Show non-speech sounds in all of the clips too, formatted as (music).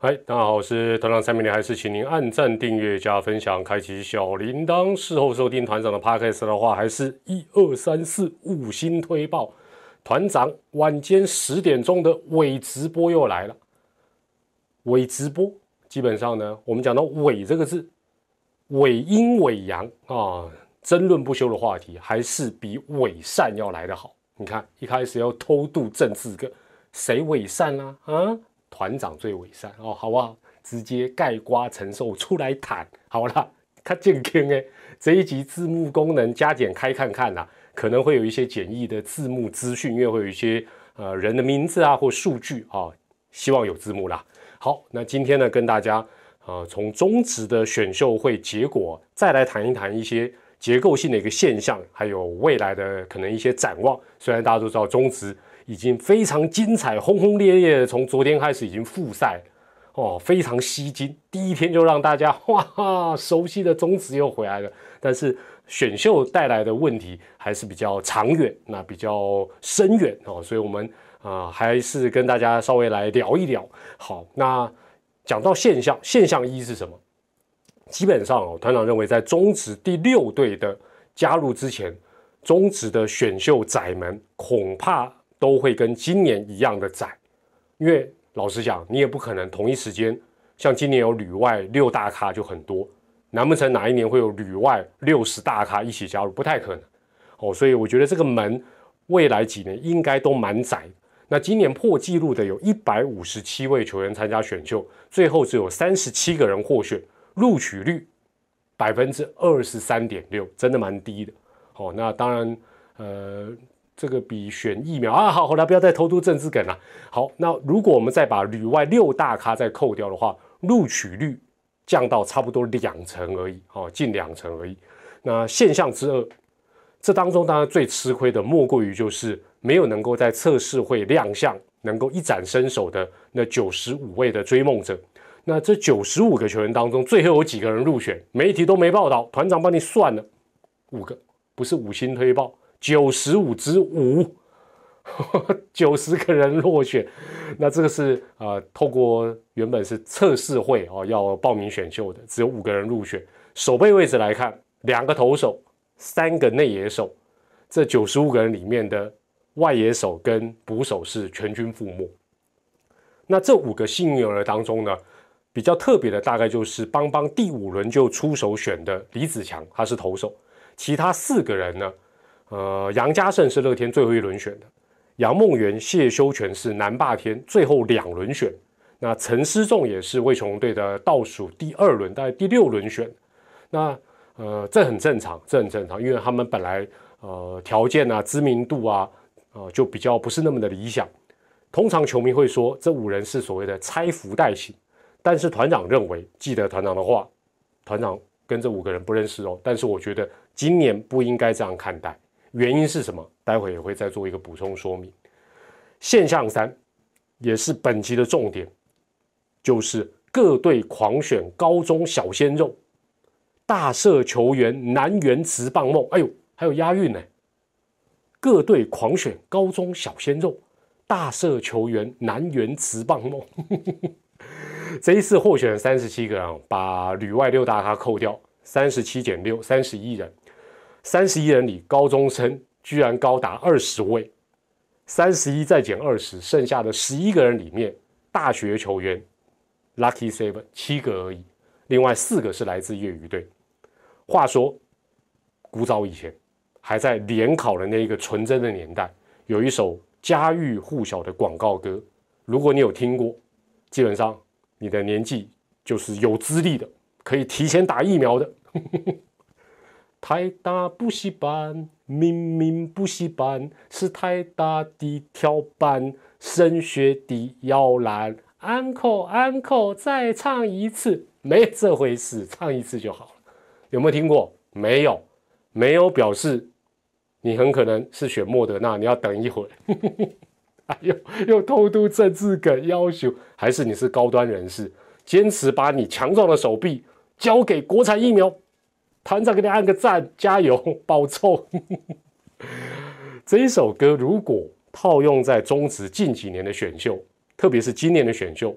嗨，大家好，我是团长蔡明，还是请您按赞、订阅、加分享、开启小铃铛。事后收听团长的 podcast 的话，还是一二三四五星推报。团长晚间十点钟的伪直播又来了。伪直播基本上呢，我们讲到“伪”这个字，伪阴伪阳啊，争论不休的话题，还是比伪善要来得好。你看，一开始要偷渡政治个，谁伪善啊？啊？团长最伪善哦，好不好？直接盖瓜承受出来谈好了。看健康哎，这一集字幕功能加减开看看呐，可能会有一些简易的字幕资讯，因为会有一些呃人的名字啊或数据啊，希望有字幕啦。好，那今天呢，跟大家呃从中职的选秀会结果再来谈一谈一些结构性的一个现象，还有未来的可能一些展望。虽然大家都知道中职。已经非常精彩，轰轰烈烈的，从昨天开始已经复赛，哦，非常吸睛。第一天就让大家 (laughs) 哇哈，熟悉的宗旨又回来了。但是选秀带来的问题还是比较长远，那比较深远哦，所以我们啊还是跟大家稍微来聊一聊。好，那讲到现象，现象一是什么？基本上哦，团长认为在中职第六队的加入之前，中职的选秀窄门恐怕。都会跟今年一样的窄，因为老实讲，你也不可能同一时间，像今年有旅外六大咖就很多，难不成哪一年会有旅外六十大咖一起加入？不太可能哦，所以我觉得这个门未来几年应该都蛮窄。那今年破纪录的有一百五十七位球员参加选秀，最后只有三十七个人获选，录取率百分之二十三点六，真的蛮低的。哦，那当然，呃。这个比选疫苗啊，好，好了，不要再偷渡政治梗了。好，那如果我们再把旅外六大咖再扣掉的话，录取率降到差不多两成而已，哦，近两成而已。那现象之二，这当中当然最吃亏的莫过于就是没有能够在测试会亮相、能够一展身手的那九十五位的追梦者。那这九十五个球员当中，最后有几个人入选？媒体都没报道，团长帮你算了，五个，不是五星推报。九十五之五，(laughs) 九十个人落选，那这个是啊，透过原本是测试会哦，要报名选秀的，只有五个人入选。守备位置来看，两个投手，三个内野手，这九十五个人里面的外野手跟捕手是全军覆没。那这五个幸运儿当中呢，比较特别的大概就是邦邦第五轮就出手选的李子强，他是投手，其他四个人呢？呃，杨家胜是乐天最后一轮选的，杨梦圆、谢修全是南霸天最后两轮选，那陈思仲也是魏雄队的倒数第二轮，大概第六轮选。那呃，这很正常，这很正常，因为他们本来呃条件啊、知名度啊，呃就比较不是那么的理想。通常球迷会说这五人是所谓的拆福袋型，但是团长认为，记得团长的话，团长跟这五个人不认识哦，但是我觉得今年不应该这样看待。原因是什么？待会也会再做一个补充说明。现象三，也是本集的重点，就是各队狂选高中小鲜肉，大社球员南园词棒梦。哎呦，还有押韵呢！各队狂选高中小鲜肉，大社球员南园词棒梦。(laughs) 这一次获选三十七个人，把旅外六大咖扣掉，三十七减六，三十一人。三十一人里，高中生居然高达二十位，三十一再减二十，剩下的十一个人里面，大学球员 lucky seven 七个而已，另外四个是来自业余队。话说，古早以前，还在联考的那一个纯真的年代，有一首家喻户晓的广告歌，如果你有听过，基本上你的年纪就是有资历的，可以提前打疫苗的。台大补习班，明明补习班是台大的跳板，升学的摇篮。Uncle Uncle，再唱一次，没这回事，唱一次就好了。有没有听过？没有，没有表示你很可能是选莫德纳，你要等一会儿。(laughs) 哎呦，又偷渡政治梗要求，还是你是高端人士，坚持把你强壮的手臂交给国产疫苗。团长给你按个赞，加油，(laughs) 保重。这一首歌如果套用在中职近几年的选秀，特别是今年的选秀，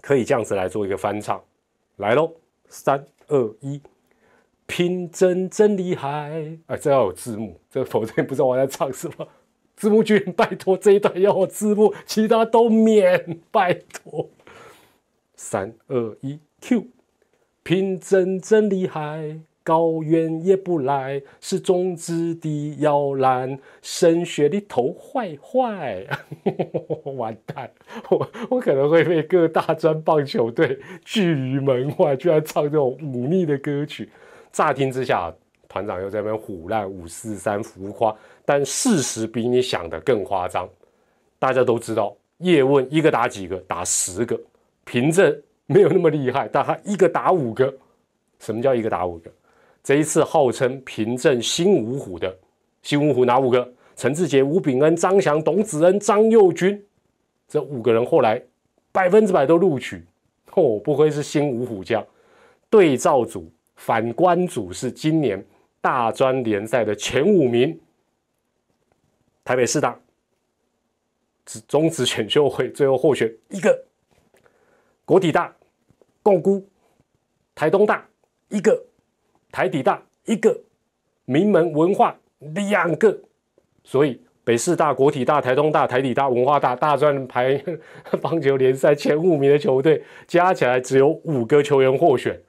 可以这样子来做一个翻唱，来喽，三二一，拼真真厉害！哎，这要有字幕，这否则不知道我在唱什么。字幕君，拜托这一段要我字幕，其他都免，拜托。三二一，Q，拼真真厉害。高原也不来，是中资的摇篮，升学的头坏坏，(laughs) 完蛋！我我可能会被各大专棒球队拒于门外，居然唱这种忤逆的歌曲。乍听之下，团长又在那边胡乱五四三浮夸，但事实比你想的更夸张。大家都知道，叶问一个打几个，打十个；平正没有那么厉害，但他一个打五个。什么叫一个打五个？这一次号称平镇新五虎的新五虎哪五个？陈志杰、吴炳恩、张翔、董子恩、张佑军，这五个人后来百分之百都录取。哦，不愧是新五虎将。对照组、反观组是今年大专联赛的前五名。台北市大中职选秀会最后获选一个，国体大、共估、台东大一个。台底大一个，名门文化两个，所以北师大、国体大、台东大、台底大、文化大大专排 (laughs) 棒球联赛前五名的球队加起来只有五个球员获选，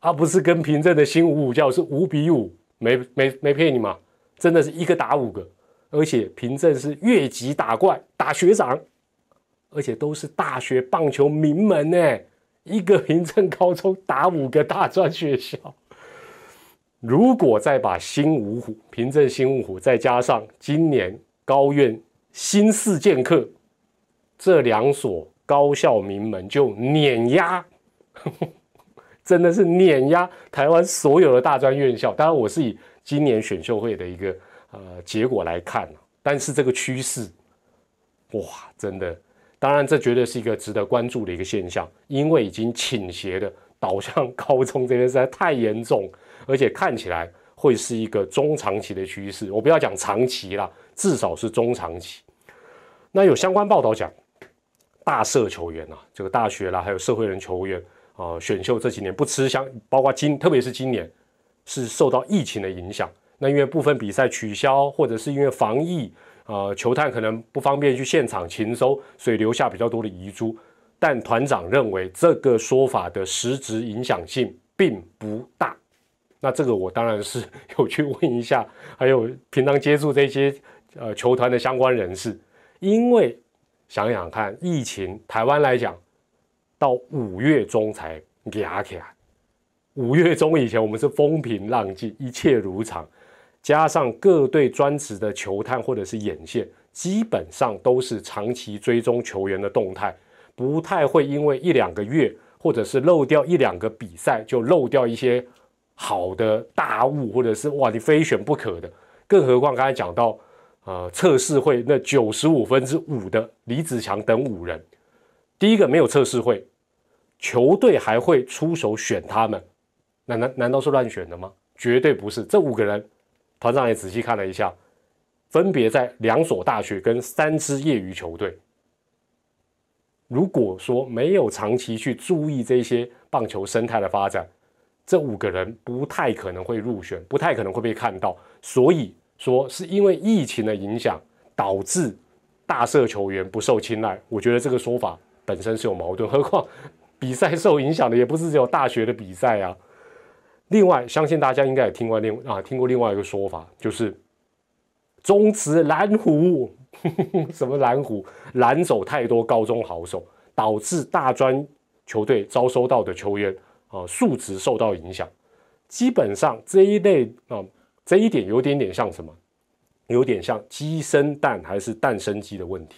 而不是跟平镇的新五五教是五比五，没没没骗你嘛，真的是一个打五个，而且平镇是越级打怪打学长，而且都是大学棒球名门呢，一个平镇高中打五个大专学校。如果再把新五虎、平镇新五虎，再加上今年高院新四剑客这两所高校名门，就碾压，(laughs) 真的是碾压台湾所有的大专院校。当然，我是以今年选秀会的一个呃结果来看但是这个趋势，哇，真的，当然这绝对是一个值得关注的一个现象，因为已经倾斜的导向高中这边实在太严重。而且看起来会是一个中长期的趋势，我不要讲长期啦，至少是中长期。那有相关报道讲，大社球员啊，这个大学啦，还有社会人球员啊，选秀这几年不吃香，包括今，特别是今年是受到疫情的影响。那因为部分比赛取消，或者是因为防疫啊，球探可能不方便去现场勤收，所以留下比较多的遗珠。但团长认为这个说法的实质影响性并不大。那这个我当然是 (laughs) 有去问一下，还有平常接触这些呃球团的相关人士，因为想想看，疫情台湾来讲，到五月中才压起来，五月中以前我们是风平浪静，一切如常，加上各队专职的球探或者是眼线，基本上都是长期追踪球员的动态，不太会因为一两个月或者是漏掉一两个比赛就漏掉一些。好的大物，或者是哇，你非选不可的。更何况刚才讲到，呃，测试会那九十五分之五的李子强等五人，第一个没有测试会，球队还会出手选他们，难难难道是乱选的吗？绝对不是。这五个人，团长也仔细看了一下，分别在两所大学跟三支业余球队。如果说没有长期去注意这些棒球生态的发展，这五个人不太可能会入选，不太可能会被看到，所以说是因为疫情的影响导致大社球员不受青睐。我觉得这个说法本身是有矛盾，何况比赛受影响的也不是只有大学的比赛啊。另外，相信大家应该也听过另啊听过另外一个说法，就是中职蓝湖，(laughs) 什么蓝虎拦走太多高中好手，导致大专球队招收到的球员。啊，数值受到影响，基本上这一类啊，这一点有点点像什么？有点像鸡生蛋还是蛋生鸡的问题，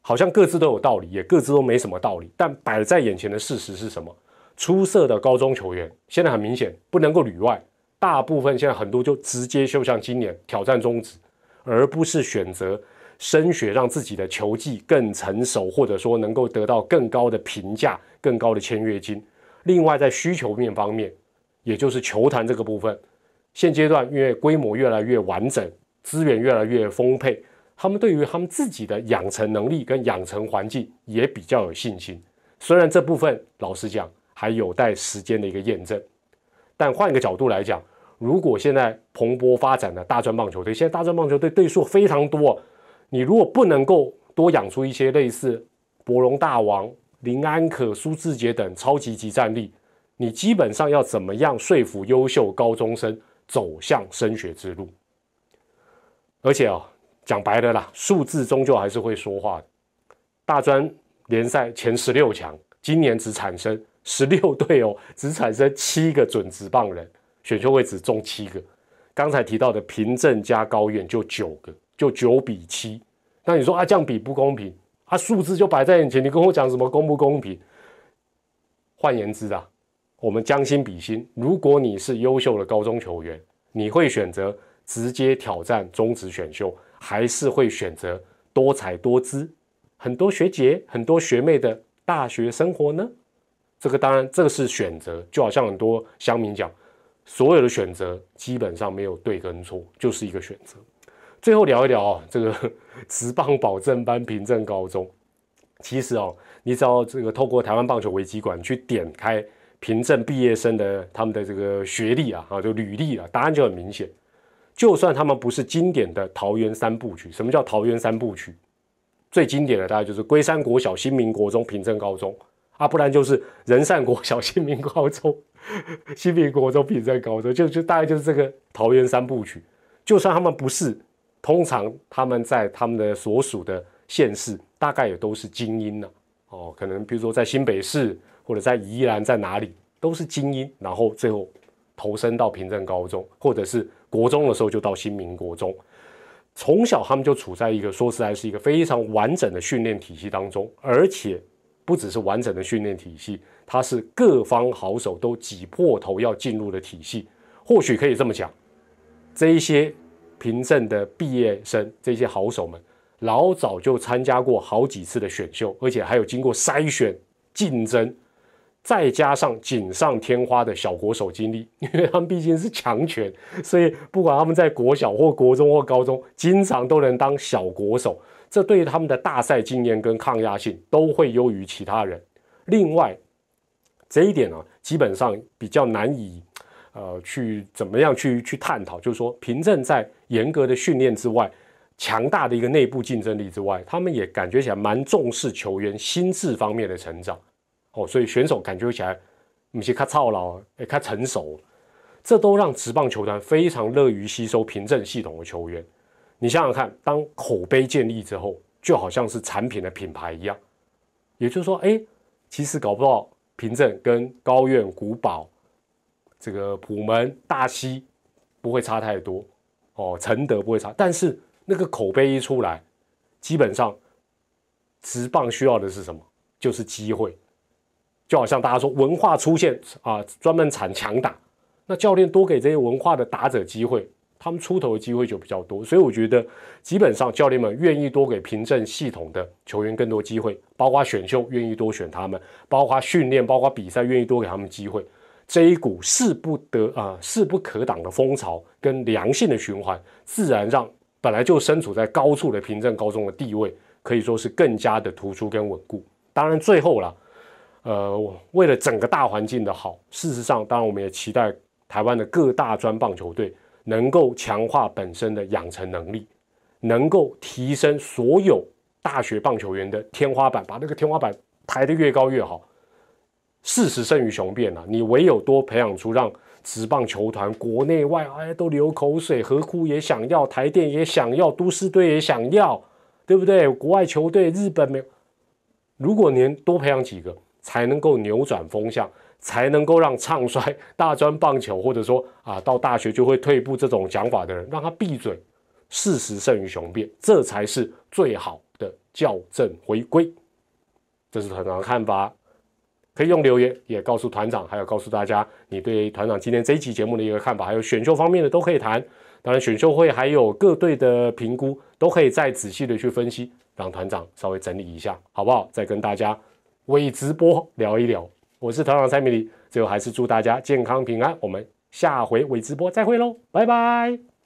好像各自都有道理，也各自都没什么道理。但摆在眼前的事实是什么？出色的高中球员现在很明显不能够旅外，大部分现在很多就直接就像今年挑战中职，而不是选择升学，让自己的球技更成熟，或者说能够得到更高的评价。更高的签约金，另外在需求面方面，也就是球坛这个部分，现阶段因为规模越来越完整，资源越来越丰沛，他们对于他们自己的养成能力跟养成环境也比较有信心。虽然这部分老实讲还有待时间的一个验证，但换一个角度来讲，如果现在蓬勃发展的大专棒球队，现在大专棒球队队数非常多，你如果不能够多养出一些类似博龙大王、林安可、苏志杰等超级级战力，你基本上要怎么样说服优秀高中生走向升学之路？而且啊，讲白了啦，数字终究还是会说话的。大专联赛前十六强，今年只产生十六队哦，只产生七个准职棒人，选秀位置中七个。刚才提到的平镇加高院就九个，就九比七。那你说啊，这样比不公平？啊，数字就摆在眼前，你跟我讲什么公不公平？换言之啊，我们将心比心，如果你是优秀的高中球员，你会选择？直接挑战中职选秀，还是会选择多彩多姿、很多学姐、很多学妹的大学生活呢？这个当然，这个是选择。就好像很多乡民讲，所有的选择基本上没有对跟错，就是一个选择。最后聊一聊啊，这个 (laughs) 职棒保证班平镇高中，其实哦，你只要这个透过台湾棒球危机馆去点开平镇毕业生的他们的这个学历啊，啊，就履历啊，答案就很明显。就算他们不是经典的桃园三部曲，什么叫桃园三部曲？最经典的大概就是龟山国小、新民国中、平镇高中啊，不然就是仁善国小、新民高中、(laughs) 新民国中、平镇高中，就就大概就是这个桃园三部曲。就算他们不是，通常他们在他们的所属的县市，大概也都是精英呢。哦，可能比如说在新北市或者在宜兰，在哪里都是精英，然后最后投身到平镇高中，或者是。国中的时候就到新民国中，从小他们就处在一个说实在是一个非常完整的训练体系当中，而且不只是完整的训练体系，它是各方好手都挤破头要进入的体系。或许可以这么讲，这一些凭证的毕业生，这些好手们，老早就参加过好几次的选秀，而且还有经过筛选竞争。再加上锦上添花的小国手经历，(laughs) 因为他们毕竟是强权，所以不管他们在国小或国中或高中，经常都能当小国手，这对于他们的大赛经验跟抗压性都会优于其他人。另外，这一点呢，基本上比较难以呃去怎么样去去探讨，就是说，凭证在严格的训练之外，强大的一个内部竞争力之外，他们也感觉起来蛮重视球员心智方面的成长。哦，所以选手感觉起来有些较操劳，也他成熟，这都让职棒球团非常乐于吸收凭证系统的球员。你想想看，当口碑建立之后，就好像是产品的品牌一样。也就是说，哎，其实搞不到凭证跟高院、古堡、这个普门、大溪不会差太多哦，承德不会差，但是那个口碑一出来，基本上职棒需要的是什么？就是机会。就好像大家说文化出现啊，专门产强打，那教练多给这些文化的打者机会，他们出头的机会就比较多。所以我觉得，基本上教练们愿意多给凭证系统的球员更多机会，包括选秀愿意多选他们，包括训练，包括比赛愿意多给他们机会。这一股势不得啊，势不可挡的风潮跟良性的循环，自然让本来就身处在高处的凭证高中的地位，可以说是更加的突出跟稳固。当然最后了。呃，为了整个大环境的好，事实上，当然我们也期待台湾的各大专棒球队能够强化本身的养成能力，能够提升所有大学棒球员的天花板，把那个天花板抬得越高越好。事实胜于雄辩啊！你唯有多培养出让职棒球团国内外哎都流口水，何库也想要，台电也想要，都市队也想要，对不对？国外球队日本没有，如果您多培养几个。才能够扭转风向，才能够让唱衰大专棒球，或者说啊到大学就会退步这种讲法的人，让他闭嘴。事实胜于雄辩，这才是最好的校正回归。这是团长的看法，可以用留言也告诉团长，还有告诉大家你对团长今天这一期节目的一个看法，还有选秀方面的都可以谈。当然选秀会还有各队的评估都可以再仔细的去分析，让团长稍微整理一下，好不好？再跟大家。微直播聊一聊，我是团长蔡明礼，最后还是祝大家健康平安，我们下回微直播再会喽，拜拜。